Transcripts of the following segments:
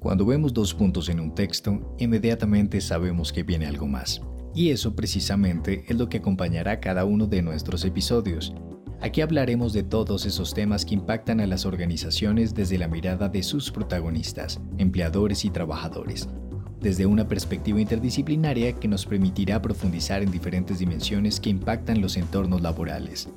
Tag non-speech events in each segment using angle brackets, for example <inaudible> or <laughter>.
Cuando vemos dos puntos en un texto, inmediatamente sabemos que viene algo más. Y eso precisamente es lo que acompañará cada uno de nuestros episodios. Aquí hablaremos de todos esos temas que impactan a las organizaciones desde la mirada de sus protagonistas, empleadores y trabajadores, desde una perspectiva interdisciplinaria que nos permitirá profundizar en diferentes dimensiones que impactan los entornos laborales.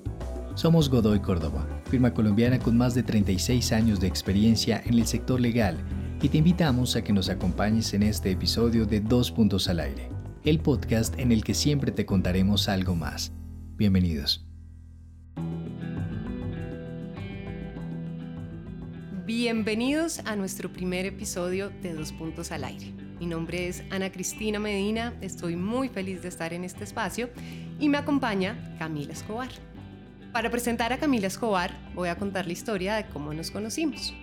Somos Godoy Córdoba, firma colombiana con más de 36 años de experiencia en el sector legal, y te invitamos a que nos acompañes en este episodio de Dos Puntos al Aire, el podcast en el que siempre te contaremos algo más. Bienvenidos. Bienvenidos a nuestro primer episodio de Dos Puntos al Aire. Mi nombre es Ana Cristina Medina, estoy muy feliz de estar en este espacio y me acompaña Camila Escobar. Para presentar a Camila Escobar voy a contar la historia de cómo nos conocimos.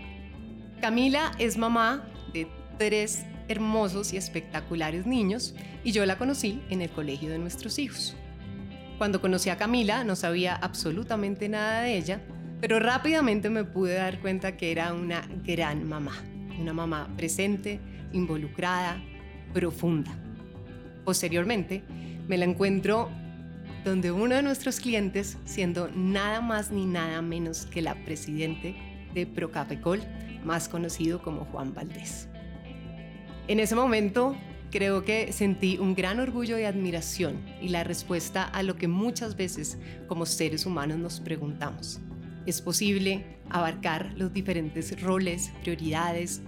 Camila es mamá de tres hermosos y espectaculares niños y yo la conocí en el colegio de nuestros hijos. Cuando conocí a Camila no sabía absolutamente nada de ella, pero rápidamente me pude dar cuenta que era una gran mamá, una mamá presente, involucrada, profunda. Posteriormente, me la encuentro donde uno de nuestros clientes, siendo nada más ni nada menos que la presidente de Procafecol, más conocido como Juan Valdés. En ese momento, creo que sentí un gran orgullo y admiración y la respuesta a lo que muchas veces como seres humanos nos preguntamos. ¿Es posible abarcar los diferentes roles, prioridades,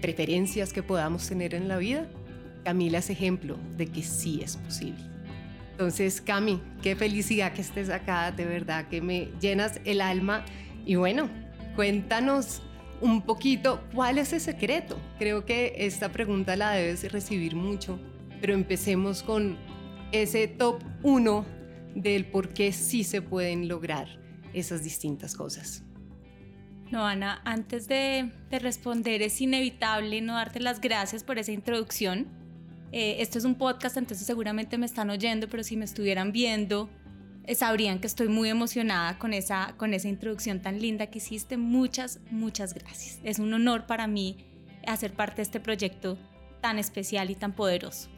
preferencias que podamos tener en la vida? Camila es ejemplo de que sí es posible. Entonces, Cami, qué felicidad que estés acá, de verdad que me llenas el alma. Y bueno, cuéntanos un poquito cuál es el secreto. Creo que esta pregunta la debes recibir mucho, pero empecemos con ese top 1 del por qué sí se pueden lograr esas distintas cosas. No, Ana, antes de, responder es inevitable no darte las gracias por esa introducción. Eh, esto es un podcast, entonces seguramente me están oyendo, pero si me estuvieran viendo, sabrían que estoy muy emocionada con esa, con esa introducción tan linda que hiciste. Muchas, muchas gracias. Es un honor para mí hacer parte de este proyecto tan especial y tan poderoso.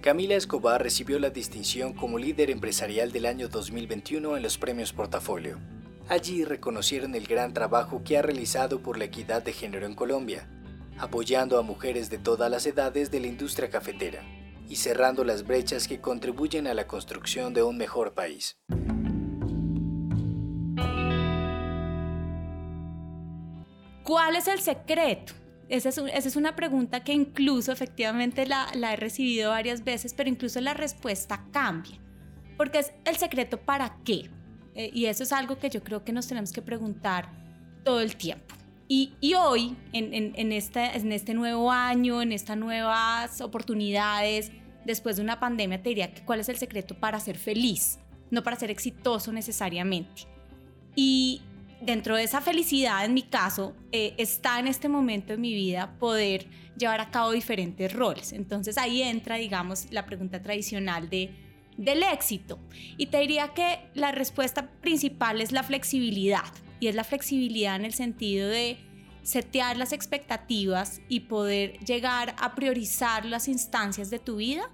Camila Escobar recibió la distinción como líder empresarial del año 2021 en los premios Portafolio. Allí reconocieron el gran trabajo que ha realizado por la equidad de género en Colombia, apoyando a mujeres de todas las edades de la industria cafetera y cerrando las brechas que contribuyen a la construcción de un mejor país. ¿Cuál es el secreto? Esa es, una pregunta que incluso efectivamente la, he recibido varias veces, pero incluso la respuesta cambia. Porque es el secreto para qué. Eh, y eso es algo que yo creo que nos tenemos que preguntar todo el tiempo. Y, hoy, en, este, en este nuevo año, en estas nuevas oportunidades, después de una pandemia, te diría que cuál es el secreto para ser feliz, no para ser exitoso necesariamente. Y, dentro de esa felicidad, en mi caso, eh, está en este momento de mi vida poder llevar a cabo diferentes roles. Entonces ahí entra, digamos, la pregunta tradicional de, del éxito. Y te diría que la respuesta principal es la flexibilidad. Y es la flexibilidad en el sentido de setear las expectativas y poder llegar a priorizar las instancias de tu vida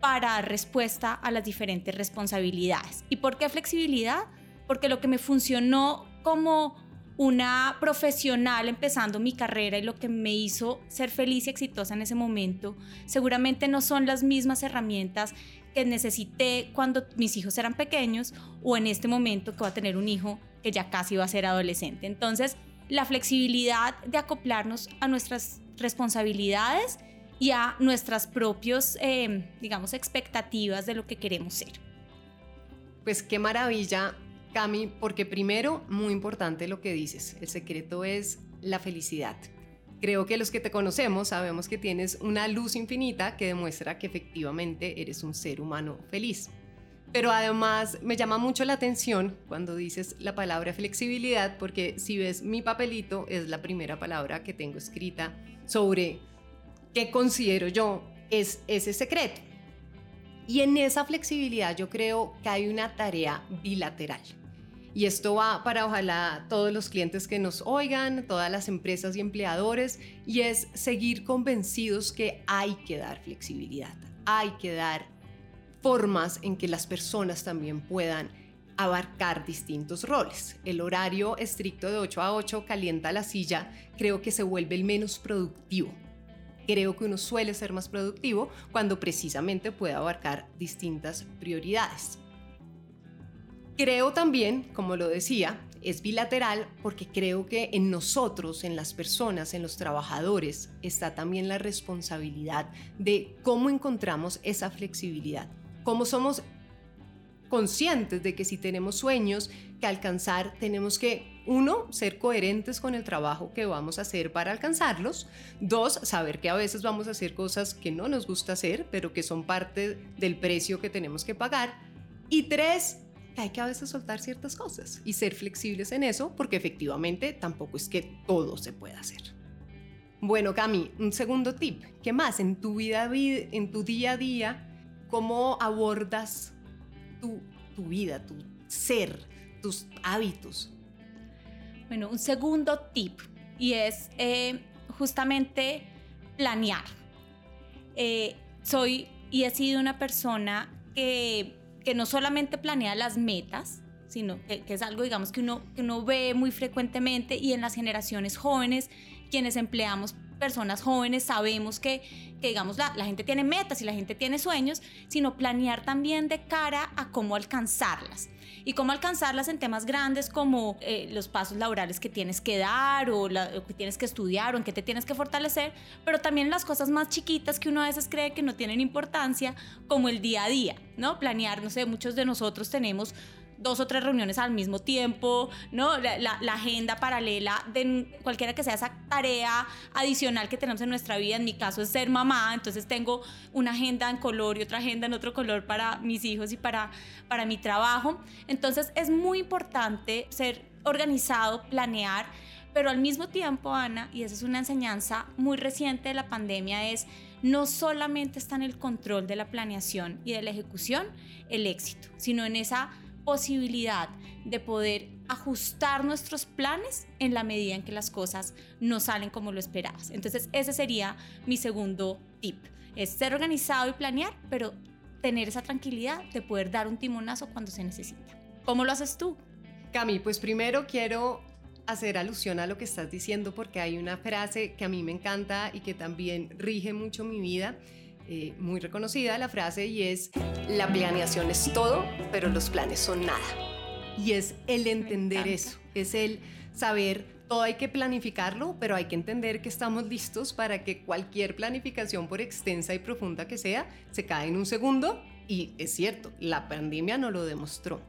para dar respuesta a las diferentes responsabilidades. ¿Y por qué flexibilidad? Porque lo que me funcionó como una profesional empezando mi carrera y lo que me hizo ser feliz y exitosa en ese momento, seguramente no son las mismas herramientas que necesité cuando mis hijos eran pequeños o en este momento que voy a tener un hijo que ya casi va a ser adolescente. Entonces, la flexibilidad de acoplarnos a nuestras responsabilidades y a nuestras propias, eh, digamos, expectativas de lo que queremos ser. Pues qué maravilla Cami, porque primero, muy importante lo que dices, el secreto es la felicidad. Creo que los que te conocemos sabemos que tienes una luz infinita que demuestra que efectivamente eres un ser humano feliz. Pero además me llama mucho la atención cuando dices la palabra flexibilidad, porque si ves mi papelito es la primera palabra que tengo escrita sobre qué considero yo es ese secreto. Y en esa flexibilidad yo creo que hay una tarea bilateral. y esto va para ojalá todos los clientes que nos oigan, todas las empresas y empleadores, y es seguir convencidos que hay que dar flexibilidad, hay que dar formas en que las personas también puedan abarcar distintos roles. El horario estricto de 8 a 8 calienta la silla, creo que se vuelve el menos productivo. Creo que uno suele ser más productivo cuando precisamente puede abarcar distintas prioridades. Creo también, como lo decía, es bilateral porque creo que en nosotros, en las personas, en los trabajadores, está también la responsabilidad de cómo encontramos esa flexibilidad, cómo somos conscientes de que si tenemos sueños que alcanzar, tenemos que, uno, ser coherentes con el trabajo que vamos a hacer para alcanzarlos, dos, saber que a veces vamos a hacer cosas que no nos gusta hacer, pero que son parte del precio que tenemos que pagar, y tres, hay que a veces soltar ciertas cosas y ser flexibles en eso, porque efectivamente tampoco es que todo se pueda hacer. Bueno, Cami, un segundo tip. ¿Qué más en tu vida, en tu día a día, cómo abordas tu, tu vida, tu ser, tus hábitos? Bueno, un segundo tip y es eh, justamente planear. Eh, soy y he sido una persona que que no solamente planea las metas, sino que, es algo, digamos, que uno, que uno ve muy frecuentemente y en las generaciones jóvenes, quienes empleamos personas jóvenes sabemos que, que digamos, la, la, gente tiene metas y la gente tiene sueños, sino planear también de cara a cómo alcanzarlas. Y cómo alcanzarlas en temas grandes como eh, los pasos laborales que tienes que dar o lo que tienes que estudiar o en qué te tienes que fortalecer, pero también las cosas más chiquitas que uno a veces cree que no tienen importancia, como el día a día, ¿no? Planear, no sé, muchos de nosotros tenemos dos o tres reuniones al mismo tiempo, ¿no? La, agenda paralela de cualquiera que sea esa tarea adicional que tenemos en nuestra vida. En mi caso es ser mamá, entonces tengo una agenda en color y otra agenda en otro color para mis hijos y para, para mi trabajo. Entonces es muy importante ser organizado, planear, pero al mismo tiempo, Ana, y esa es una enseñanza muy reciente de la pandemia, es no solamente está en el control de la planeación y de la ejecución el éxito, sino en esa posibilidad de poder ajustar nuestros planes en la medida en que las cosas no salen como lo esperabas. Entonces ese sería mi segundo tip. Es ser organizado y planear, pero tener esa tranquilidad de poder dar un timonazo cuando se necesita. ¿Cómo lo haces tú? Cami, pues primero quiero hacer alusión a lo que estás diciendo porque hay una frase que a mí me encanta y que también rige mucho mi vida eh, muy reconocida la frase y es, la planeación es todo, pero los planes son nada. Y es el entender eso, es el saber, todo hay que planificarlo, pero hay que entender que estamos listos para que cualquier planificación, por extensa y profunda que sea, se cae en un segundo. Y es cierto, la pandemia no lo demostró.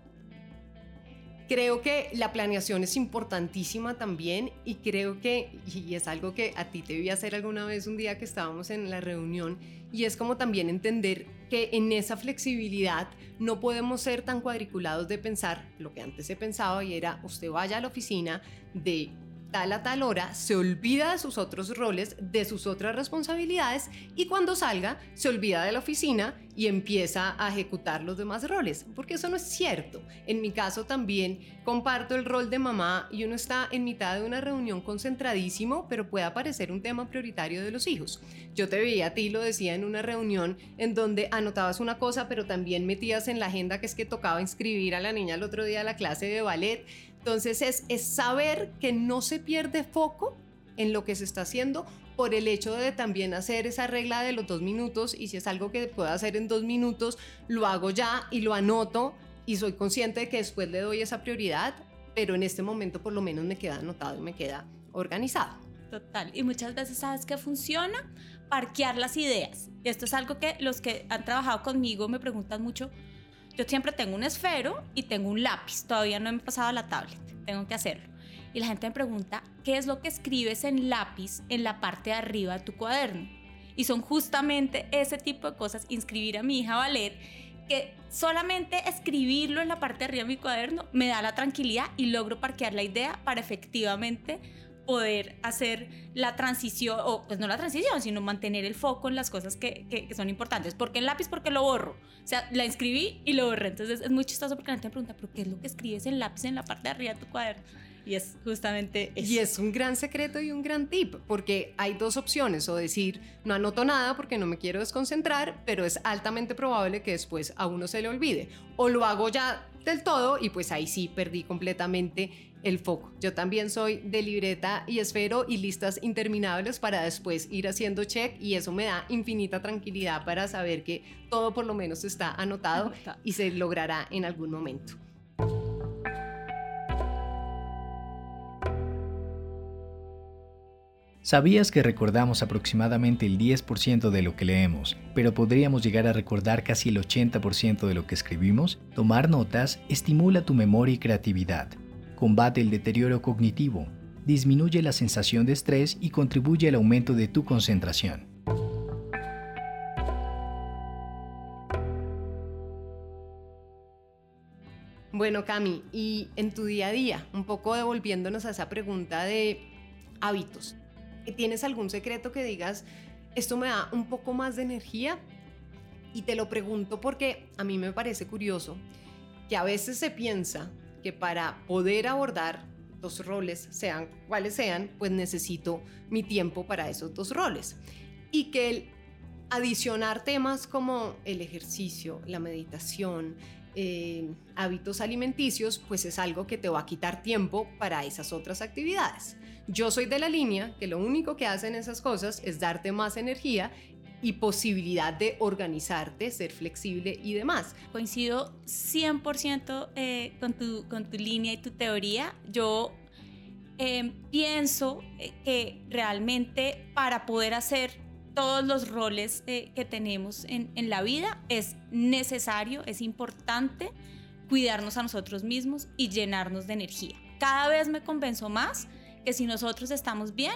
Creo que la planeación es importantísima también y creo que, y es algo que a ti te vi hacer alguna vez un día que estábamos en la reunión, y es como también entender que en esa flexibilidad no podemos ser tan cuadriculados de pensar lo que antes se pensaba y era usted vaya a la oficina de tal a tal hora, se olvida de sus otros roles, de sus otras responsabilidades y cuando salga se olvida de la oficina y empieza a ejecutar los demás roles, porque eso no es cierto. En mi caso también comparto el rol de mamá y uno está en mitad de una reunión concentradísimo, pero puede aparecer un tema prioritario de los hijos. Yo te veía a ti, lo decía en una reunión en donde anotabas una cosa, pero también metías en la agenda que es que tocaba inscribir a la niña el otro día a la clase de ballet entonces es, saber que no se pierde foco en lo que se está haciendo por el hecho de también hacer esa regla de los dos minutos y si es algo que puedo hacer en dos minutos, lo hago ya y lo anoto y soy consciente de que después le doy esa prioridad, pero en este momento por lo menos me queda anotado y me queda organizado. Total, y muchas veces sabes que funciona parquear las ideas. Y esto es algo que los que han trabajado conmigo me preguntan mucho, yo siempre tengo un esfero y tengo un lápiz. Todavía no he pasado a la tablet. Tengo que hacerlo. Y la gente me pregunta, ¿qué es lo que escribes en lápiz en la parte de arriba de tu cuaderno? Y son justamente ese tipo de cosas, inscribir a mi hija a ballet, que solamente escribirlo en la parte de arriba de mi cuaderno me da la tranquilidad y logro parquear la idea para efectivamente poder hacer la transición, o pues no la transición, sino mantener el foco en las cosas que, que, son importantes. ¿Por qué el lápiz? Porque lo borro. O sea, la escribí y lo borré. Entonces es muy chistoso porque la gente me pregunta, ¿pero qué es lo que escribes en lápiz en la parte de arriba de tu cuaderno? Y es justamente eso. Y es un gran secreto y un gran tip, porque hay dos opciones, o decir, no anoto nada porque no me quiero desconcentrar, pero es altamente probable que después a uno se le olvide. O lo hago ya del todo y pues ahí sí perdí completamente el foco. Yo también soy de libreta y esfero y listas interminables para después ir haciendo check y eso me da infinita tranquilidad para saber que todo por lo menos está anotado. y se logrará en algún momento. ¿Sabías que recordamos aproximadamente el 10% de lo que leemos, pero podríamos llegar a recordar casi el 80% de lo que escribimos? Tomar notas estimula tu memoria y creatividad, combate el deterioro cognitivo, disminuye la sensación de estrés y contribuye al aumento de tu concentración. Bueno, Cami, y en tu día a día, un poco devolviéndonos a esa pregunta de hábitos, ¿Tienes algún secreto que digas, esto me da un poco más de energía? Y te lo pregunto porque a mí me parece curioso que a veces se piensa que para poder abordar dos roles, sean cuales sean, pues necesito mi tiempo para esos dos roles. Y que el adicionar temas como el ejercicio, la meditación, eh, hábitos alimenticios, pues es algo que te va a quitar tiempo para esas otras actividades. Yo soy de la línea que lo único que hacen esas cosas es darte más energía y posibilidad de organizarte, ser flexible y demás. Coincido 100% eh, con, tu, con tu línea y tu teoría. Yo eh, pienso eh, que realmente para poder hacer todos los roles que tenemos en, en la vida es necesario, es importante cuidarnos a nosotros mismos y llenarnos de energía. Cada vez me convenzo más que si nosotros estamos bien,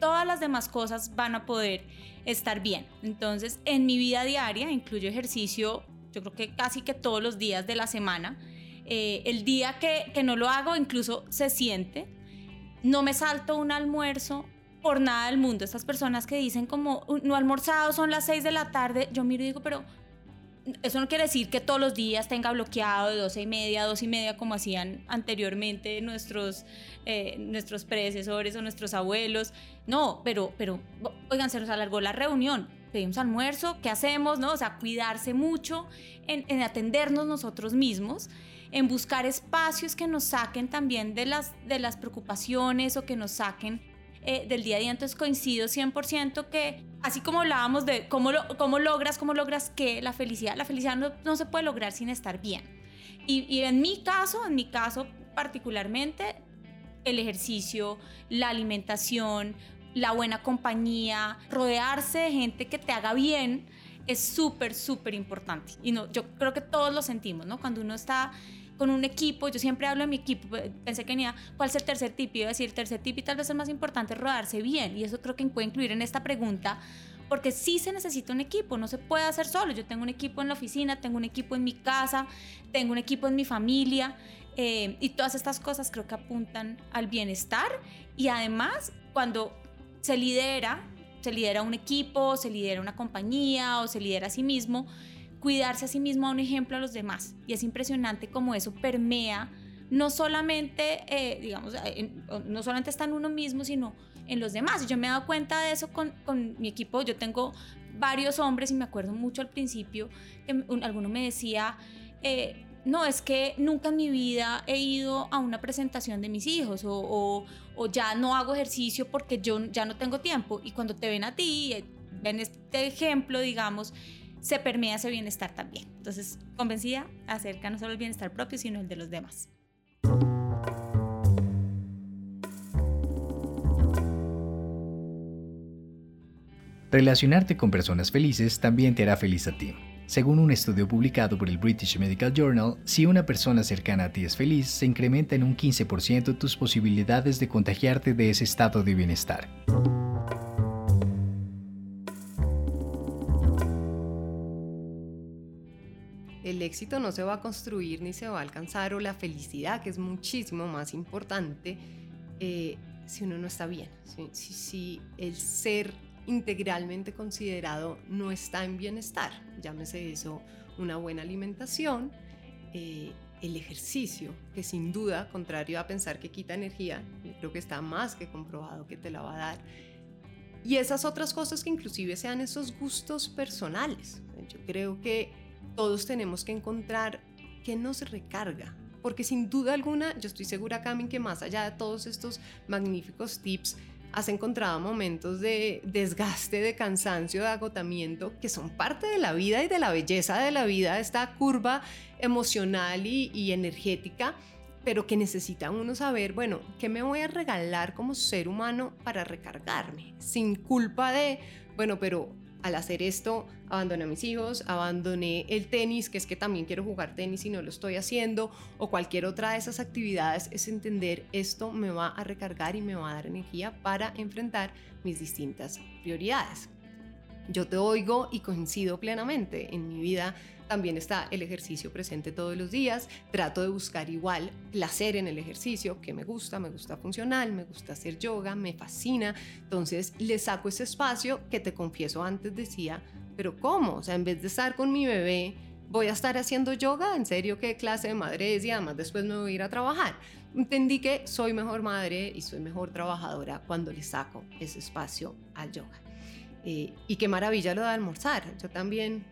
todas las demás cosas van a poder estar bien. Entonces, en mi vida diaria incluyo ejercicio, yo creo que casi que todos los días de la semana. Eh, el día que, que no lo hago, incluso se siente. No me salto un almuerzo por nada del mundo. Estas personas que dicen como, no almorzado, son las 6 de la tarde, yo miro y digo, pero eso no quiere decir que todos los días tenga bloqueado de 12 y media a 2 y media como hacían anteriormente nuestros, eh, nuestros predecesores o nuestros abuelos. No, pero, pero, oigan, se nos alargó la reunión, pedimos almuerzo, ¿qué hacemos? No? O sea, cuidarse mucho en, en atendernos nosotros mismos en buscar espacios que nos saquen también de las, de las preocupaciones o que nos saquen eh, del día a día. Entonces coincido 100% que así como hablábamos de cómo, cómo logras, cómo logras que la felicidad, la felicidad no, no se puede lograr sin estar bien. Y, y, en mi caso, en mi caso particularmente, el ejercicio, la alimentación, la buena compañía, rodearse de gente que te haga bien es súper, súper importante. Y no, yo creo que todos lo sentimos, ¿no? Cuando uno está con un equipo, yo siempre hablo de mi equipo, pensé que venía, ¿cuál es el tercer tip? Iba a decir el tercer tip y tal vez el más importante es rodarse bien, y eso creo que puede incluir en esta pregunta, porque sí se necesita un equipo, no se puede hacer solo, yo tengo un equipo en la oficina, tengo un equipo en mi casa, tengo un equipo en mi familia, eh, y todas estas cosas creo que apuntan al bienestar, y además cuando se lidera, se lidera un equipo, se lidera una compañía o se lidera a sí mismo, cuidarse a sí mismo a un ejemplo a los demás. Y es impresionante cómo eso permea no solamente, eh, digamos, no solamente está en uno mismo, sino en los demás. Yo me he dado cuenta de eso con, con mi equipo. Yo tengo varios hombres y me acuerdo mucho al principio que alguno me decía, eh, no, es que nunca en mi vida he ido a una presentación de mis hijos o, ya no hago ejercicio porque yo ya no tengo tiempo. Y cuando te ven a ti, eh, ven este ejemplo, digamos, se permea ese bienestar también. Entonces, convencida acerca no solo el bienestar propio, sino el de los demás. Relacionarte con personas felices también te hará feliz a ti. Según un estudio publicado por el British Medical Journal, si una persona cercana a ti es feliz, se incrementa en un 15% tus posibilidades de contagiarte de ese estado de bienestar. el éxito no se va a construir ni se va a alcanzar, o la felicidad, que es muchísimo más importante, eh, si uno no está bien, si, si, el ser integralmente considerado no está en bienestar, llámese eso una buena alimentación, eh, el ejercicio, que sin duda, contrario a pensar que quita energía, creo que está más que comprobado que te la va a dar, y esas otras cosas que inclusive sean esos gustos personales. Yo creo que todos tenemos que encontrar qué nos recarga, porque sin duda alguna, yo estoy segura, Camin, que más allá de todos estos magníficos tips, has encontrado momentos de desgaste, de cansancio, de agotamiento, que son parte de la vida y de la belleza de la vida, esta curva emocional y, energética, pero que necesita uno saber, bueno, ¿qué me voy a regalar como ser humano para recargarme? Sin culpa de, bueno, pero al hacer esto abandoné a mis hijos, abandoné el tenis, que es que también quiero jugar tenis y no lo estoy haciendo, o cualquier otra de esas actividades, es entender esto me va a recargar y me va a dar energía para enfrentar mis distintas prioridades. Yo te oigo y coincido plenamente. En mi vida también está el ejercicio presente todos los días. Trato de buscar igual placer en el ejercicio, que me gusta, me gusta funcional, me gusta hacer yoga, me fascina. Entonces le saco ese espacio que te confieso antes decía, pero ¿cómo? O sea, en vez de estar con mi bebé, voy a estar haciendo yoga, en serio, qué clase de madre es y además después me voy a ir a trabajar. Entendí que soy mejor madre y soy mejor trabajadora cuando le saco ese espacio al yoga. Eh, y qué maravilla lo de almorzar. Yo también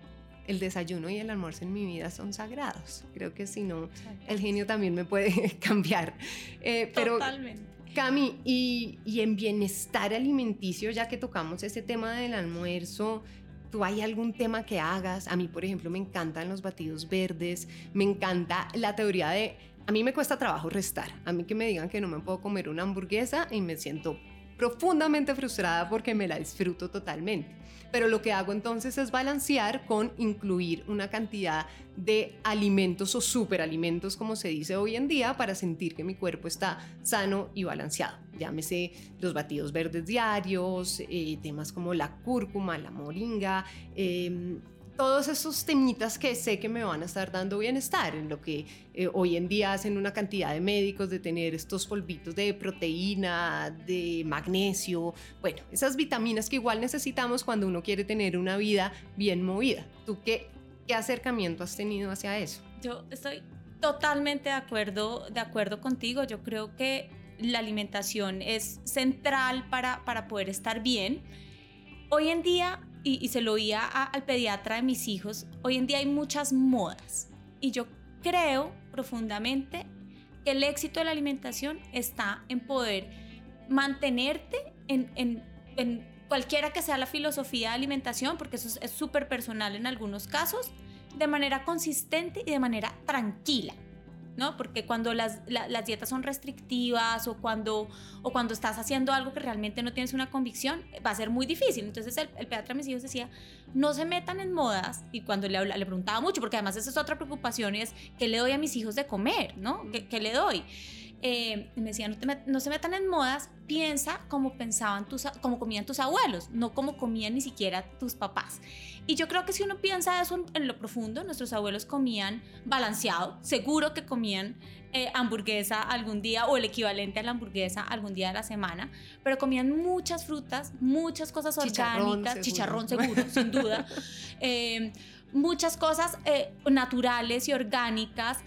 el desayuno y el almuerzo en mi vida son sagrados. Creo que si no, el genio también me puede <laughs> cambiar. Eh, pero, Totalmente. Cami, y, y, en bienestar alimenticio, ya que tocamos ese tema del almuerzo, ¿tú hay algún tema que hagas? A mí, por ejemplo, me encantan los batidos verdes, me encanta la teoría de... A mí me cuesta trabajo restar. A mí que me digan que no me puedo comer una hamburguesa y me siento profundamente frustrada porque me la disfruto totalmente. Pero lo que hago entonces es balancear con incluir una cantidad de alimentos o superalimentos, como se dice hoy en día, para sentir que mi cuerpo está sano y balanceado. Llámese los batidos verdes diarios, eh, temas como la cúrcuma, la moringa. Eh, todos esos temitas que sé que me van a estar dando bienestar, en lo que eh, hoy en día hacen una cantidad de médicos de tener estos polvitos de proteína, de magnesio, bueno, esas vitaminas que igual necesitamos cuando uno quiere tener una vida bien movida. ¿Tú qué, qué acercamiento has tenido hacia eso? Yo estoy totalmente de acuerdo, de acuerdo contigo. Yo creo que la alimentación es central para, para poder estar bien. Hoy en día y, se lo oía al pediatra de mis hijos, hoy en día hay muchas modas y yo creo profundamente que el éxito de la alimentación está en poder mantenerte en, en, en cualquiera que sea la filosofía de alimentación, porque eso es súper personal en algunos casos, de manera consistente y de manera tranquila. ¿No? Porque cuando las, las, dietas son restrictivas o cuando, o cuando estás haciendo algo que realmente no tienes una convicción, va a ser muy difícil. Entonces el, el pediatra de mis hijos decía, no se metan en modas. Y cuando le, le preguntaba mucho, porque además esa es otra preocupación, es ¿qué le doy a mis hijos de comer? ¿no? ¿Qué, qué le doy? Eh, me decía, no, se metan en modas, piensa como pensaban tus, como comían tus abuelos, no como comían ni siquiera tus papás. Y yo creo que si uno piensa eso en, lo profundo, nuestros abuelos comían balanceado, seguro que comían eh, hamburguesa algún día o el equivalente a la hamburguesa algún día de la semana, pero comían muchas frutas, muchas cosas orgánicas, chicharrón seguro, sin duda, <laughs> eh, muchas cosas naturales y orgánicas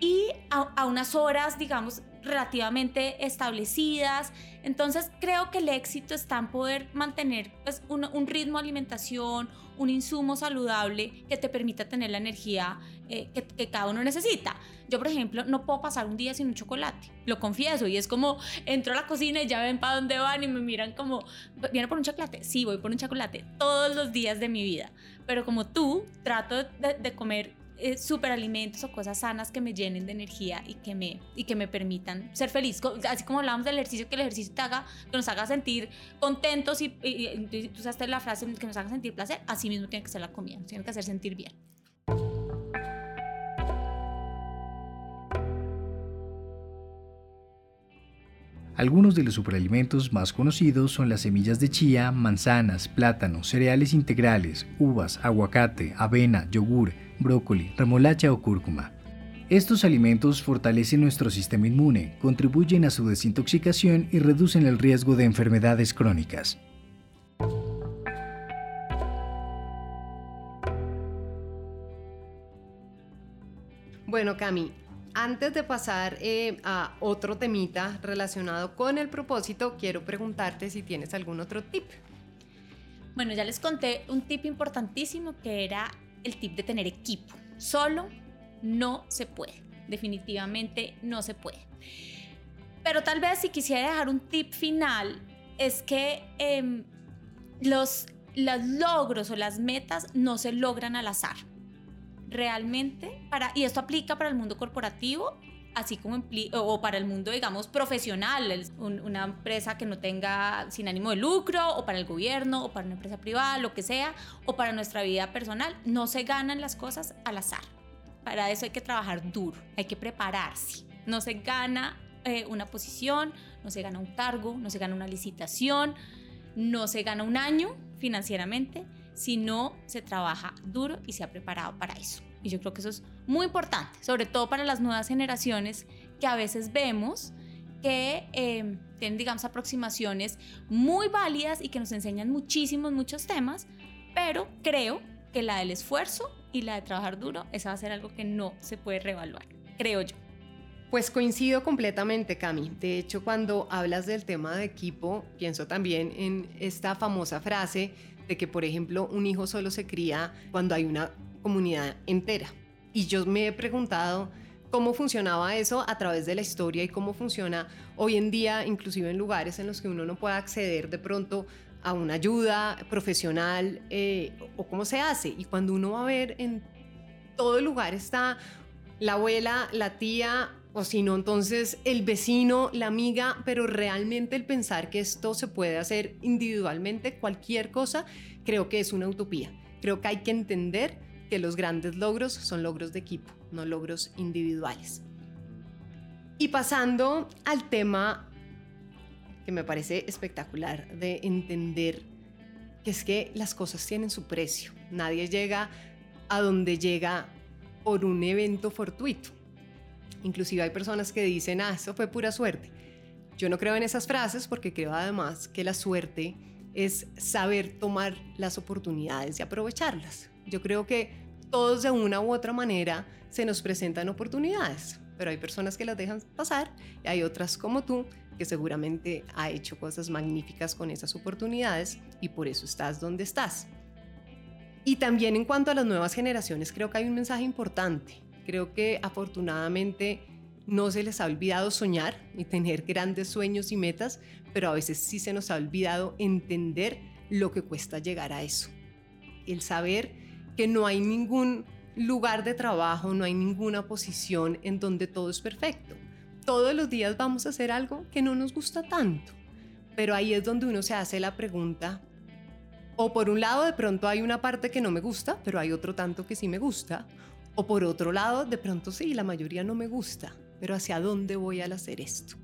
y a, unas horas, digamos, relativamente establecidas. Entonces creo que el éxito está en poder mantener pues, un, ritmo de alimentación, un insumo saludable que te permita tener la energía eh, que, cada uno necesita. Yo, por ejemplo, no puedo pasar un día sin un chocolate, lo confieso, y es como entro a la cocina y ya ven para dónde van y me miran como, ¿viene por un chocolate? Sí, voy por un chocolate todos los días de mi vida, pero como tú, trato de, de comer eh, superalimentos o cosas sanas que me llenen de energía y que me, y que me permitan ser feliz. Así como hablamos del ejercicio, que el ejercicio te haga, que nos haga sentir contentos y, tú usaste la frase que nos haga sentir placer, así mismo tiene que ser la comida, tiene que hacer sentir bien. Algunos de los superalimentos más conocidos son las semillas de chía, manzanas, plátanos, cereales integrales, uvas, aguacate, avena, yogur, brócoli, remolacha o cúrcuma. Estos alimentos fortalecen nuestro sistema inmune, contribuyen a su desintoxicación y reducen el riesgo de enfermedades crónicas. Bueno, Cami, antes de pasar eh, a otro temita relacionado con el propósito, quiero preguntarte si tienes algún otro tip. Bueno, ya les conté un tip importantísimo que era el tip de tener equipo. Solo no se puede. Definitivamente no se puede. Pero tal vez si quisiera dejar un tip final es que em, los, los logros o las metas no se logran al azar realmente para, y esto aplica para el mundo corporativo, así como o para el mundo, digamos, profesional, una empresa que no tenga sin ánimo de lucro, o para el gobierno, o para una empresa privada, lo que sea, o para nuestra vida personal, no se ganan las cosas al azar. Para eso hay que trabajar duro, hay que prepararse. No se gana eh, una posición, no se gana un cargo, no se gana una licitación, no se gana un año financieramente, si no se trabaja duro y se ha preparado para eso. Y yo creo que eso es muy importante, sobre todo para las nuevas generaciones que a veces vemos que eh, tienen, digamos, aproximaciones muy válidas y que nos enseñan muchísimos, muchos temas, pero creo que la del esfuerzo y la de trabajar duro, esa va a ser algo que no se puede reevaluar, creo yo. Pues coincido completamente, Cami. De hecho, cuando hablas del tema de equipo, pienso también en esta famosa frase de que, por ejemplo, un hijo solo se cría cuando hay una comunidad entera. Y yo me he preguntado cómo funcionaba eso a través de la historia y cómo funciona hoy en día, inclusive en lugares en los que uno no puede acceder de pronto a una ayuda profesional eh, o cómo se hace. Y cuando uno va a ver en todo lugar está la abuela, la tía, o si no, entonces el vecino, la amiga, pero realmente el pensar que esto se puede hacer individualmente, cualquier cosa, creo que es una utopía. Creo que hay que entender que los grandes logros son logros de equipo, no logros individuales. Y pasando al tema que me parece espectacular de entender que es que las cosas tienen su precio. Nadie llega a donde llega por un evento fortuito Inclusive hay personas que dicen, ah, eso fue pura suerte. Yo no creo en esas frases porque creo además que la suerte es saber tomar las oportunidades y aprovecharlas. Yo creo que todos de una u otra manera se nos presentan oportunidades, pero hay personas que las dejan pasar y hay otras como tú que seguramente ha hecho cosas magníficas con esas oportunidades y por eso estás donde estás. Y también en cuanto a las nuevas generaciones, creo que hay un mensaje importante Creo que afortunadamente no se les ha olvidado soñar y tener grandes sueños y metas, pero a veces sí se nos ha olvidado entender lo que cuesta llegar a eso. El saber que no hay ningún lugar de trabajo, no hay ninguna posición en donde todo es perfecto. Todos los días vamos a hacer algo que no nos gusta tanto, pero ahí es donde uno se hace la pregunta, o por un lado de pronto hay una parte que no me gusta, pero hay otro tanto que sí me gusta, o por otro lado, de pronto sí, la mayoría no me gusta, pero ¿hacia dónde voy al hacer esto?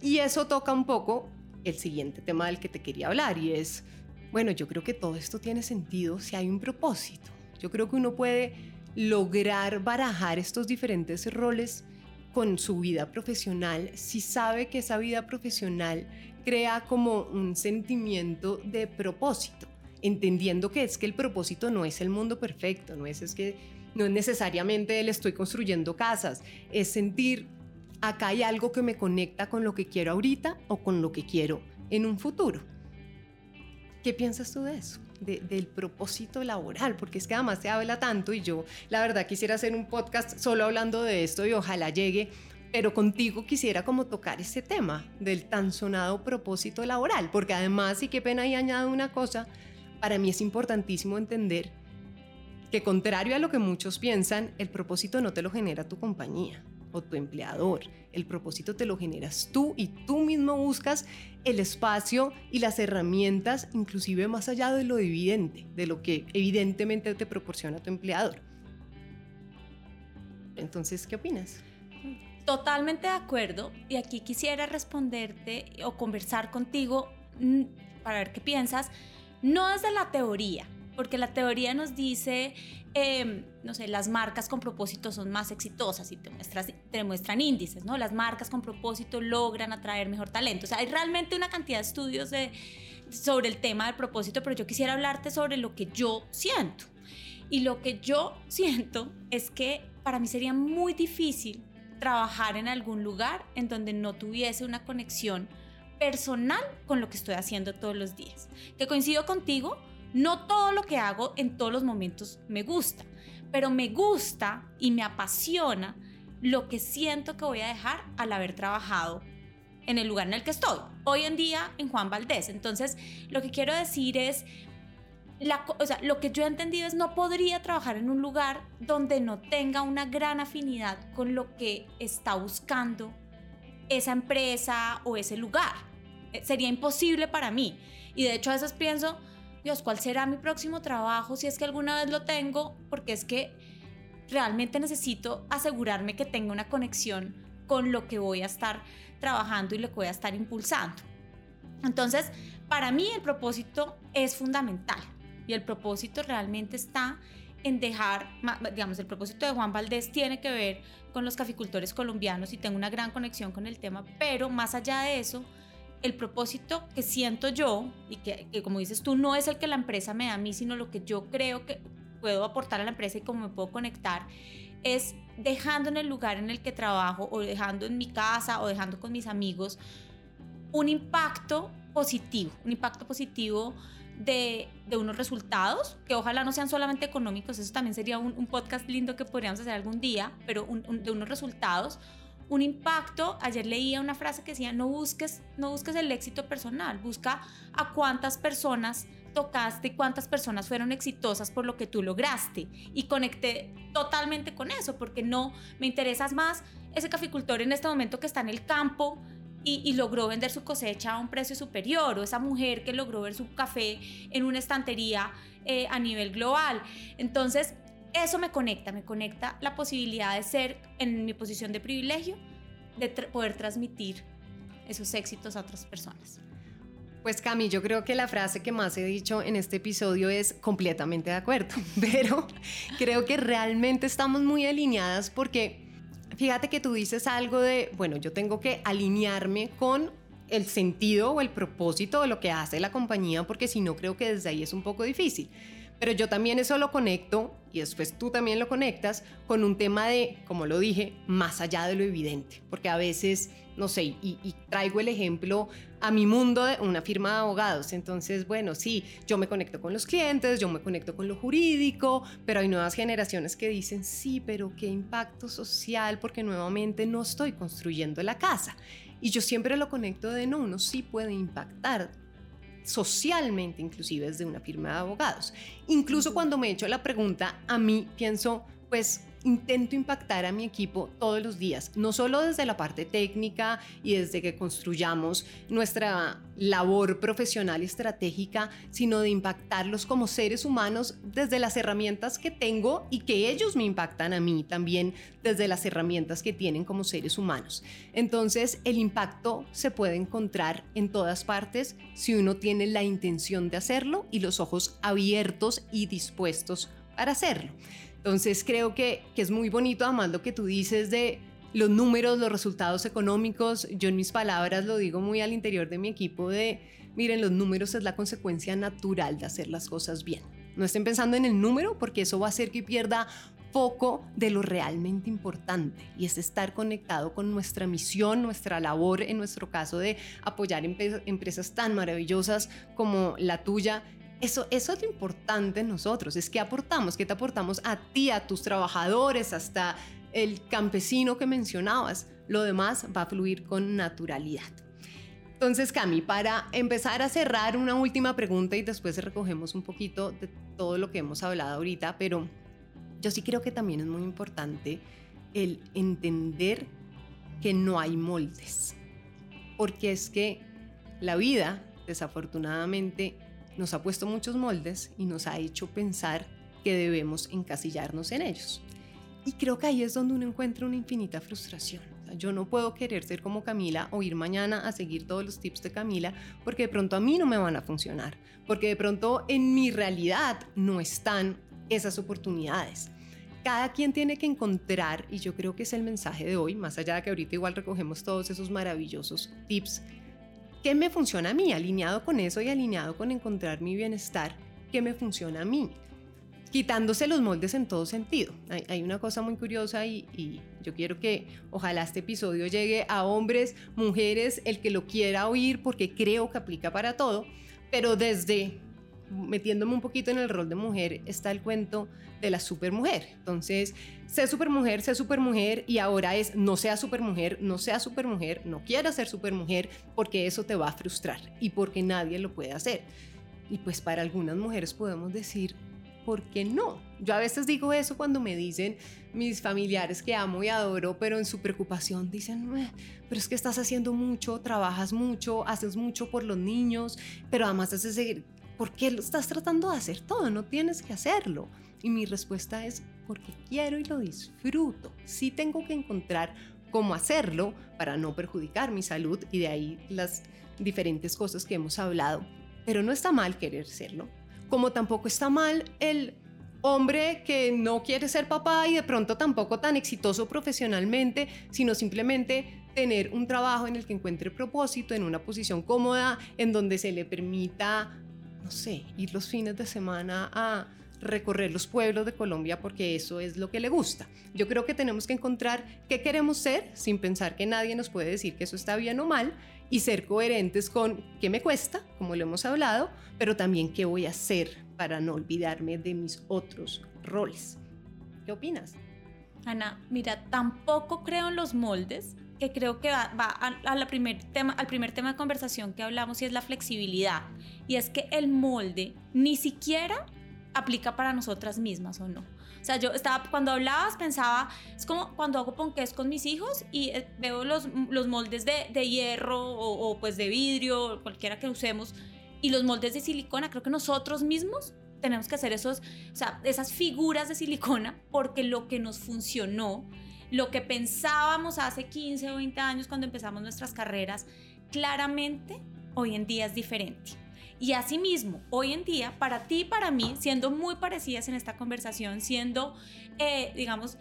Y eso toca un poco el siguiente tema del que te quería hablar y es, bueno, yo creo que todo esto tiene sentido si hay un propósito. Yo creo que uno puede lograr barajar estos diferentes roles con su vida profesional si sabe que esa vida profesional crea como un sentimiento de propósito, entendiendo que es que el propósito no es el mundo perfecto, no es, es que no es necesariamente el estoy construyendo casas, es sentir acá hay algo que me conecta con lo que quiero ahorita o con lo que quiero en un futuro. ¿Qué piensas tú de eso? del propósito laboral, porque es que además se habla tanto y yo la verdad quisiera hacer un podcast solo hablando de esto y ojalá llegue, pero contigo quisiera como tocar ese tema del tan sonado propósito laboral, porque además, y qué pena y añado una cosa, para mí es importantísimo entender que contrario a lo que muchos piensan, el propósito no te lo genera tu compañía o tu empleador. El propósito te lo generas tú y tú mismo buscas el espacio y las herramientas, inclusive más allá de lo evidente, de lo que evidentemente te proporciona tu empleador. Entonces, ¿qué opinas? Totalmente de acuerdo. Y aquí quisiera responderte o conversar contigo mm, para ver qué piensas, no desde la teoría, porque la teoría nos dice, em, no sé, las marcas con propósito son más exitosas y te, te muestran índices, ¿no? Las marcas con propósito logran atraer mejor talento. O sea, hay realmente una cantidad de estudios de, sobre el tema del propósito, pero yo quisiera hablarte sobre lo que yo siento. Y lo que yo <laughs> siento es que para mí sería muy difícil trabajar en algún lugar en donde no tuviese una conexión personal con lo que estoy haciendo todos los días. Que coincido contigo, no todo lo que hago en todos los momentos me gusta, pero me gusta y me apasiona lo que siento que voy a dejar al haber trabajado en el lugar en el que estoy. Hoy en día en Juan Valdés. Entonces, lo que quiero decir es, o sea, lo que yo he entendido es no podría trabajar en un lugar donde no tenga una gran afinidad con lo que está buscando esa empresa o ese lugar. Eh, sería imposible para mí. Y de hecho a veces pienso, Dios, ¿cuál será mi próximo trabajo si es que alguna vez lo tengo? Porque es que realmente necesito asegurarme que tenga una conexión con lo que voy a estar trabajando y lo que voy a estar impulsando. Entonces, para mí el propósito es fundamental y el propósito realmente está en dejar, digamos, el propósito de Juan Valdés tiene que ver con los caficultores colombianos y tengo una gran conexión con el tema, pero más allá de eso, el propósito que siento yo y que, como dices tú, no es el que la empresa me da a mí, sino lo que yo creo que puedo aportar a la empresa y cómo me puedo conectar, es dejando en el lugar en el que trabajo o dejando en mi casa o dejando con mis amigos un impacto positivo, un impacto positivo de, unos resultados, que ojalá no sean solamente económicos, eso también sería un, podcast lindo que podríamos hacer algún día, pero de unos resultados, un impacto. Ayer leía una frase que decía, no busques, no busques el éxito personal, busca a cuántas personas tocaste cuántas personas fueron exitosas por lo que tú lograste. Y conecté totalmente con eso, porque no me interesas más ese caficultor en este momento que está en el campo, y, logró vender su cosecha a un precio superior, o esa mujer que logró ver su café en una estantería eh, a nivel global. Entonces, eso me conecta, me conecta la posibilidad de ser en mi posición de privilegio, de poder transmitir esos éxitos a otras personas. Pues Cami, yo creo que la frase que más he dicho en este episodio es completamente de acuerdo, <laughs> pero creo que realmente estamos muy alineadas porque fíjate que tú dices algo de, bueno, yo tengo que alinearme con el sentido o el propósito de lo que hace la compañía, porque si no creo que desde ahí es un poco difícil. Pero yo también eso lo conecto, y después tú también lo conectas, con un tema de, como lo dije, más allá de lo evidente, porque a veces, no sé, y, traigo el ejemplo a mi mundo de una firma de abogados, entonces, bueno, sí, yo me conecto con los clientes, yo me conecto con lo jurídico, pero hay nuevas generaciones que dicen, sí, pero qué impacto social, porque nuevamente no estoy construyendo la casa. Y yo siempre lo conecto de, no, uno sí puede impactar socialmente inclusive desde una firma de abogados. Incluso cuando me he hecho la pregunta, a mí pienso, pues intento impactar a mi equipo todos los días, no solo desde la parte técnica y desde que construyamos nuestra labor profesional y estratégica, sino de impactarlos como seres humanos desde las herramientas que tengo y que ellos me impactan a mí también desde las herramientas que tienen como seres humanos. Entonces, el impacto se puede encontrar en todas partes si uno tiene la intención de hacerlo y los ojos abiertos y dispuestos para hacerlo. Entonces creo que, es muy bonito, además lo que tú dices de los números, los resultados económicos. Yo en mis palabras lo digo muy al interior de mi equipo de, miren, los números es la consecuencia natural de hacer las cosas bien. No estén pensando en el número porque eso va a hacer que pierda foco de lo realmente importante y es estar conectado con nuestra misión, nuestra labor, en nuestro caso de apoyar empresas tan maravillosas como la tuya eso, eso es lo importante en nosotros, es que aportamos, que te aportamos a ti, a tus trabajadores, hasta el campesino que mencionabas. Lo demás va a fluir con naturalidad. Entonces, Cami, para empezar a cerrar una última pregunta y después recogemos un poquito de todo lo que hemos hablado ahorita, pero yo sí creo que también es muy importante el entender que no hay moldes, porque es que la vida, desafortunadamente, nos ha puesto muchos moldes y nos ha hecho pensar que debemos encasillarnos en ellos. Y creo que ahí es donde uno encuentra una infinita frustración. Yo no puedo querer ser como Camila o ir mañana a seguir todos los tips de Camila porque de pronto a mí no me van a funcionar, porque de pronto en mi realidad no están esas oportunidades. Cada quien tiene que encontrar, y yo creo que es el mensaje de hoy, más allá de que ahorita igual recogemos todos esos maravillosos tips, ¿qué me funciona a mí? Alineado con eso y alineado con encontrar mi bienestar, ¿qué me funciona a mí? quitándose los moldes en todo sentido. Hay, una cosa muy curiosa y, yo quiero que ojalá este episodio llegue a hombres, mujeres, el que lo quiera oír porque creo que aplica para todo, pero desde metiéndome un poquito en el rol de mujer está el cuento de la supermujer. Entonces, sé supermujer, sé supermujer y ahora es no sea supermujer, no sea supermujer, no quiera ser supermujer porque eso te va a frustrar y porque nadie lo puede hacer. Y pues para algunas mujeres podemos decir, ¿por qué no? Yo a veces digo eso cuando me dicen mis familiares que amo y adoro, pero en su preocupación dicen, pero es que estás haciendo mucho, trabajas mucho, haces mucho por los niños, pero además haces, ¿por qué lo estás tratando de hacer todo? No tienes que hacerlo. Y mi respuesta es, porque quiero y lo disfruto. Sí tengo que encontrar cómo hacerlo para no perjudicar mi salud y de ahí las diferentes cosas que hemos hablado. Pero no está mal querer serlo como tampoco está mal el hombre que no quiere ser papá y de pronto tampoco tan exitoso profesionalmente, sino simplemente tener un trabajo en el que encuentre propósito, en una posición cómoda, en donde se le permita, no sé, ir los fines de semana a recorrer los pueblos de Colombia porque eso es lo que le gusta. Yo creo que tenemos que encontrar qué queremos ser sin pensar que nadie nos puede decir que eso está bien o mal y ser coherentes con qué me cuesta, como lo hemos hablado, pero también qué voy a hacer para no olvidarme de mis otros roles. ¿Qué opinas? Ana, mira, tampoco creo en los moldes, que creo que va, a, la primer tema, al primer tema de conversación que hablamos y es la flexibilidad. Y es que el molde ni siquiera aplica para nosotras mismas o no. O sea, yo estaba, cuando hablabas pensaba, es como cuando hago ponqués con mis hijos y eh, veo los, los moldes de, de hierro o, o, pues de vidrio, cualquiera que usemos, y los moldes de silicona, creo que nosotros mismos tenemos que hacer esos, o sea, esas figuras de silicona porque lo que nos funcionó, lo que pensábamos hace 15 o 20 años cuando empezamos nuestras carreras, claramente hoy en día es diferente. Y asimismo, hoy en día, para ti y para mí, siendo muy parecidas en esta conversación, siendo, eh, digamos,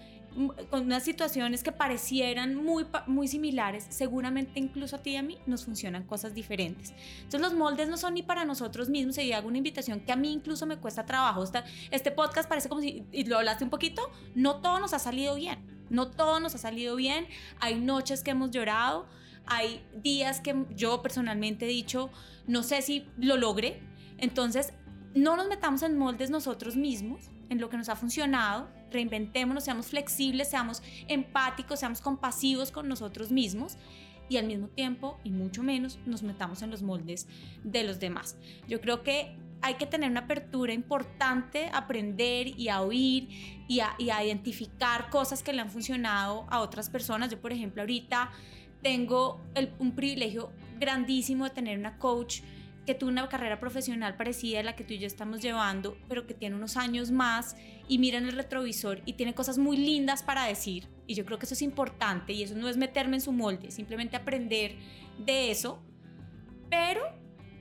con unas situaciones que parecieran muy, muy similares, seguramente incluso a ti y a mí nos funcionan cosas diferentes. Entonces los moldes no son ni para nosotros mismos, y hago una invitación que a mí incluso me cuesta trabajo. Este, podcast parece como si, y lo hablaste un poquito, no todo nos ha salido bien, no todo nos ha salido bien, hay noches que hemos llorado, hay días que yo personalmente he dicho, no sé si lo logré. Entonces, no nos metamos en moldes nosotros mismos, en lo que nos ha funcionado, reinventémonos, seamos flexibles, seamos empáticos, seamos compasivos con nosotros mismos y al mismo tiempo, y mucho menos, nos metamos en los moldes de los demás. Yo creo que hay que tener una apertura importante, aprender y a oír y a, identificar cosas que le han funcionado a otras personas. Yo, por ejemplo, ahorita tengo un privilegio grandísimo de tener una coach que tuvo una carrera profesional parecida a la que tú y yo estamos llevando, pero que tiene unos años más y mira en el retrovisor y tiene cosas muy lindas para decir. Y yo creo que eso es importante y eso no es meterme en su molde, simplemente aprender de eso, pero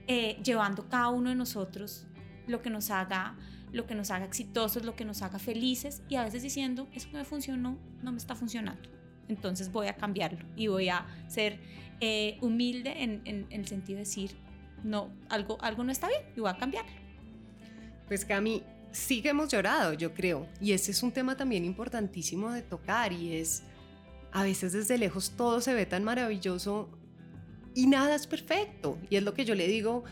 eh, llevando cada uno de nosotros lo que nos haga lo que nos haga exitosos, lo que nos haga felices y a veces diciendo, eso que me funcionó, no me está funcionando entonces voy a cambiarlo y voy a ser eh, humilde en, el sentido de decir, no, algo, algo no está bien y voy a cambiarlo. Pues Cami, sí que hemos llorado, yo creo, y ese es un tema también importantísimo de tocar y es, a veces desde lejos todo se ve tan maravilloso y nada es perfecto. Y es lo que yo le digo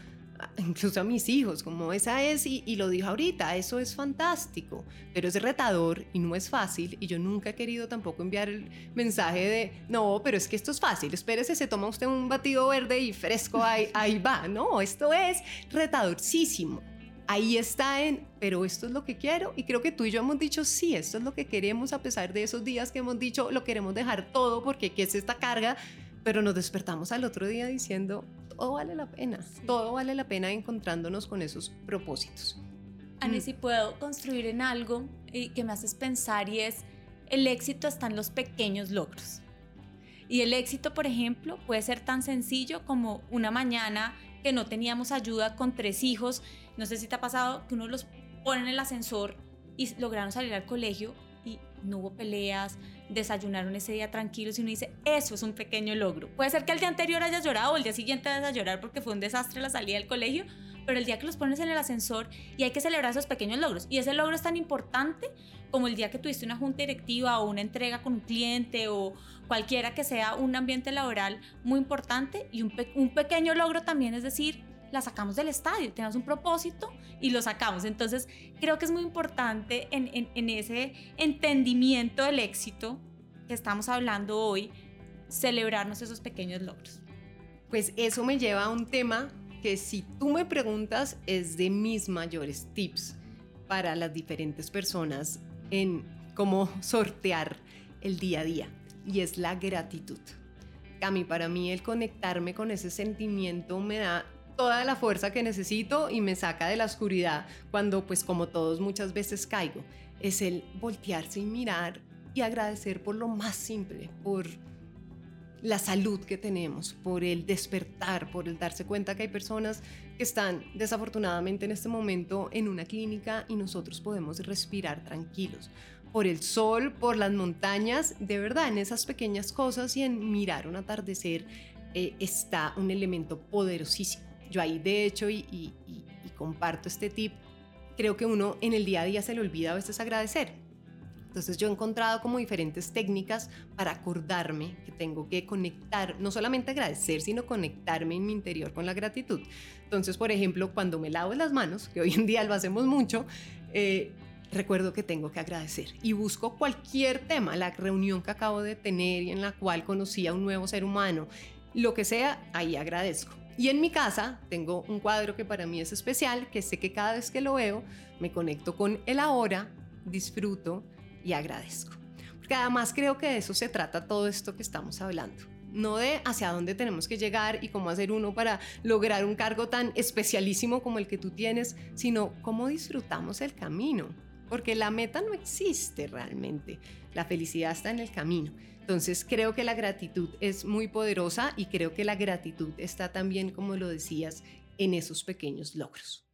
incluso a mis hijos, como esa es, y, lo dijo ahorita, eso es fantástico, pero es retador y no es fácil, y yo nunca he querido tampoco enviar el mensaje de, no, pero es que esto es fácil, espérese, se toma usted un batido verde y fresco, ahí, ahí va, no, esto es retadorcísimo. Ahí está en, pero esto es lo que quiero y creo que tú y yo hemos dicho, sí, esto es lo que queremos a pesar de esos días que hemos dicho, lo queremos dejar todo porque ¿qué es esta carga? Pero nos despertamos al otro día diciendo, todo vale la pena, todo vale la pena encontrándonos con esos propósitos. Ani, mm. si puedo construir en algo que me haces pensar y es, el éxito está en los pequeños logros. Y el éxito, por ejemplo, puede ser tan sencillo como una mañana que no teníamos ayuda con tres hijos. No sé si te ha pasado que uno los pone en el ascensor y lograron salir al colegio y no hubo peleas, desayunaron ese día tranquilos y uno dice, eso es un pequeño logro. Puede ser que el día anterior hayas llorado o el día siguiente hayas a llorar porque fue un desastre la salida del colegio, pero el día que los pones en el ascensor y hay que celebrar esos pequeños logros. Y ese logro es tan importante como el día que tuviste una junta directiva o una entrega con un cliente o cualquiera que sea un ambiente laboral muy importante y un, un pequeño logro también es decir, la sacamos del estadio, tenemos un propósito y lo sacamos. Entonces, creo que es muy importante en, en, ese entendimiento del éxito que estamos hablando hoy, celebrarnos esos pequeños logros. Pues eso me lleva a un tema que si tú me preguntas es de mis mayores tips para las diferentes personas en cómo <laughs> sortear el día a día y es la gratitud. Cami, para mí el conectarme con ese sentimiento me da toda la fuerza que necesito y me saca de la oscuridad cuando pues como todos muchas veces caigo. Es el voltearse y mirar y agradecer por lo más simple, por la salud que tenemos, por el despertar, por el darse cuenta que hay personas que están desafortunadamente en este momento en una clínica y nosotros podemos respirar tranquilos. Por el sol, por las montañas, de verdad, en esas pequeñas cosas y en mirar un atardecer eh, está un elemento poderosísimo. Yo ahí de hecho y, comparto este tip, creo que uno en el día a día se le olvida a veces agradecer. Entonces yo he encontrado como diferentes técnicas para acordarme que tengo que conectar, no solamente agradecer, sino conectarme en mi interior con la gratitud. Entonces, por ejemplo, cuando me lavo las manos, que hoy en día lo hacemos mucho, eh, recuerdo que tengo que agradecer y busco cualquier tema, la reunión que acabo de tener y en la cual conocí a un nuevo ser humano, lo que sea, ahí agradezco. Y en mi casa tengo un cuadro que para mí es especial, que sé que cada vez que lo veo me conecto con el ahora, disfruto y agradezco. Porque además creo que de eso se trata todo esto que estamos hablando. No de hacia dónde tenemos que llegar y cómo hacer uno para lograr un cargo tan especialísimo como el que tú tienes, sino cómo disfrutamos el camino. Porque la meta no existe realmente. La felicidad está en el camino. Entonces creo que la gratitud es muy poderosa y creo que la gratitud está también, como lo decías, en esos pequeños logros.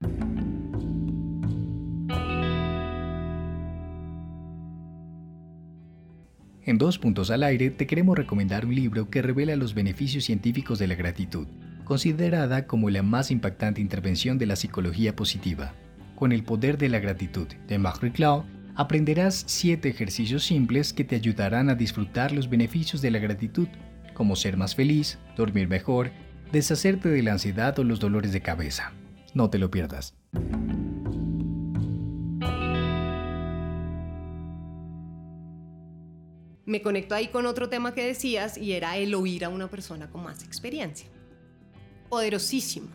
En dos puntos al aire te queremos recomendar un libro que revela los beneficios científicos de la gratitud, considerada como la más impactante intervención de la psicología positiva. Con el poder de la gratitud de Marie Claude, aprenderás 7 ejercicios simples que te ayudarán a disfrutar los beneficios de la gratitud, como ser más feliz, dormir mejor, deshacerte de la ansiedad o los dolores de cabeza. No te lo pierdas. Me conecto ahí con otro tema que decías y era el oír a una persona con más experiencia. Poderosísimo.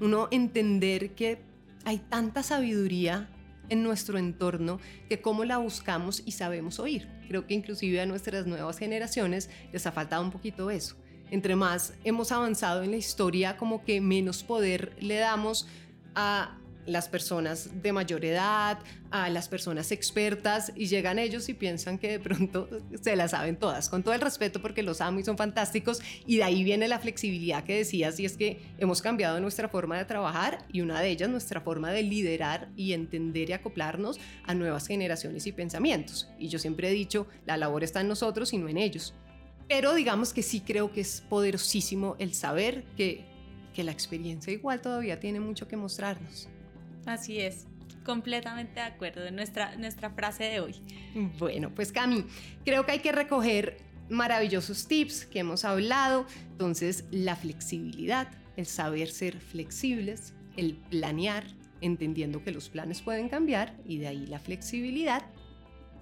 Uno entender que hay tanta sabiduría en nuestro entorno que cómo la buscamos y sabemos oír. Creo que inclusive a nuestras nuevas generaciones les ha faltado un poquito eso. Entre más hemos avanzado en la historia, como que menos poder le damos a las personas de mayor edad, a las personas expertas y llegan ellos y piensan que de pronto se las saben todas, con todo el respeto porque los amo y son fantásticos y de ahí viene la flexibilidad que decías y es que hemos cambiado nuestra forma de trabajar y una de ellas nuestra forma de liderar y entender y acoplarnos a nuevas generaciones y pensamientos. Y yo siempre he dicho, la labor está en nosotros y no en ellos. Pero digamos que sí creo que es poderosísimo el saber que, que la experiencia igual todavía tiene mucho que mostrarnos. Así es, completamente de acuerdo de nuestra, nuestra frase de hoy. Bueno, pues Cami, creo que hay que recoger maravillosos tips que hemos hablado. Entonces, la flexibilidad, el saber ser flexibles, el planear, entendiendo que los planes pueden cambiar y de ahí la flexibilidad,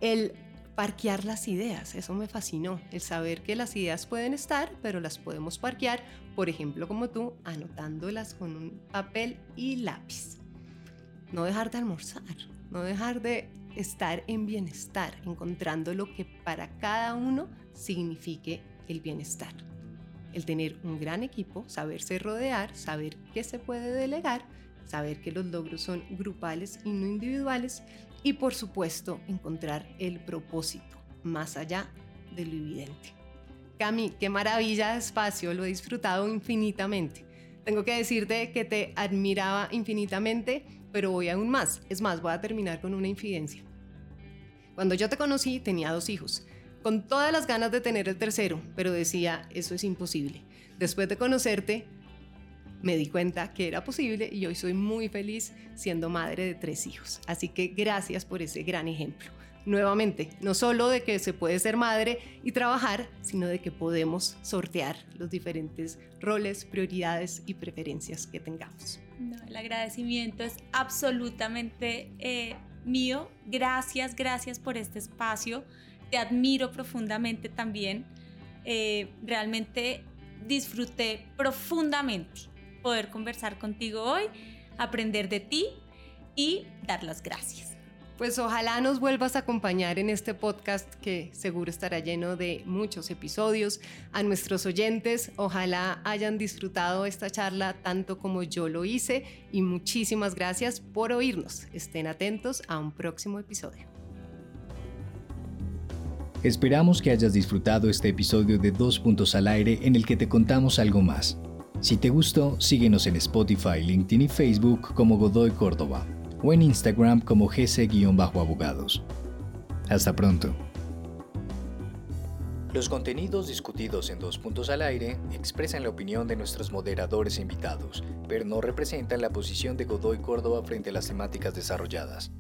el parquear las ideas, eso me fascinó, el saber que las ideas pueden estar, pero las podemos parquear, por ejemplo, como tú, anotándolas con un papel y lápiz no dejar de almorzar, no dejar de estar en bienestar, encontrando lo que para cada uno signifique el bienestar. El tener un gran equipo, saberse rodear, saber qué se puede delegar, saber que los logros son grupales y no individuales y por supuesto encontrar el propósito más allá de lo evidente. Cami, qué maravilla de espacio, lo he disfrutado infinitamente. Tengo que decirte que te admiraba infinitamente, pero voy aún más. Es más, voy a terminar con una infidencia. Cuando yo te conocí tenía dos hijos, con todas las ganas de tener el tercero, pero decía, eso es imposible. Después de conocerte, me di cuenta que era posible y hoy soy muy feliz siendo madre de tres hijos. Así que gracias por ese gran ejemplo. Nuevamente, no solo de que se puede ser madre y trabajar, sino de que podemos sortear los diferentes roles, prioridades y preferencias que tengamos. el agradecimiento es absolutamente eh, mío. Gracias, gracias por este espacio. Te admiro profundamente también. Eh, realmente disfruté profundamente poder conversar contigo hoy, aprender de ti y dar las gracias. Pues ojalá nos vuelvas a acompañar en este podcast que seguro estará lleno de muchos episodios. A nuestros oyentes, ojalá hayan disfrutado esta charla tanto como yo lo hice y muchísimas gracias por oírnos. Estén atentos a un próximo episodio. Esperamos que hayas disfrutado este episodio de Dos Puntos al Aire en el que te contamos algo más si te gustó, síguenos en Spotify, LinkedIn y Facebook como Godoy Córdoba o en Instagram como gc-abogados. Hasta pronto. Los contenidos discutidos en Dos Puntos al Aire expresan la opinión de nuestros moderadores e invitados, pero no representan la posición de Godoy Córdoba frente a las temáticas desarrolladas.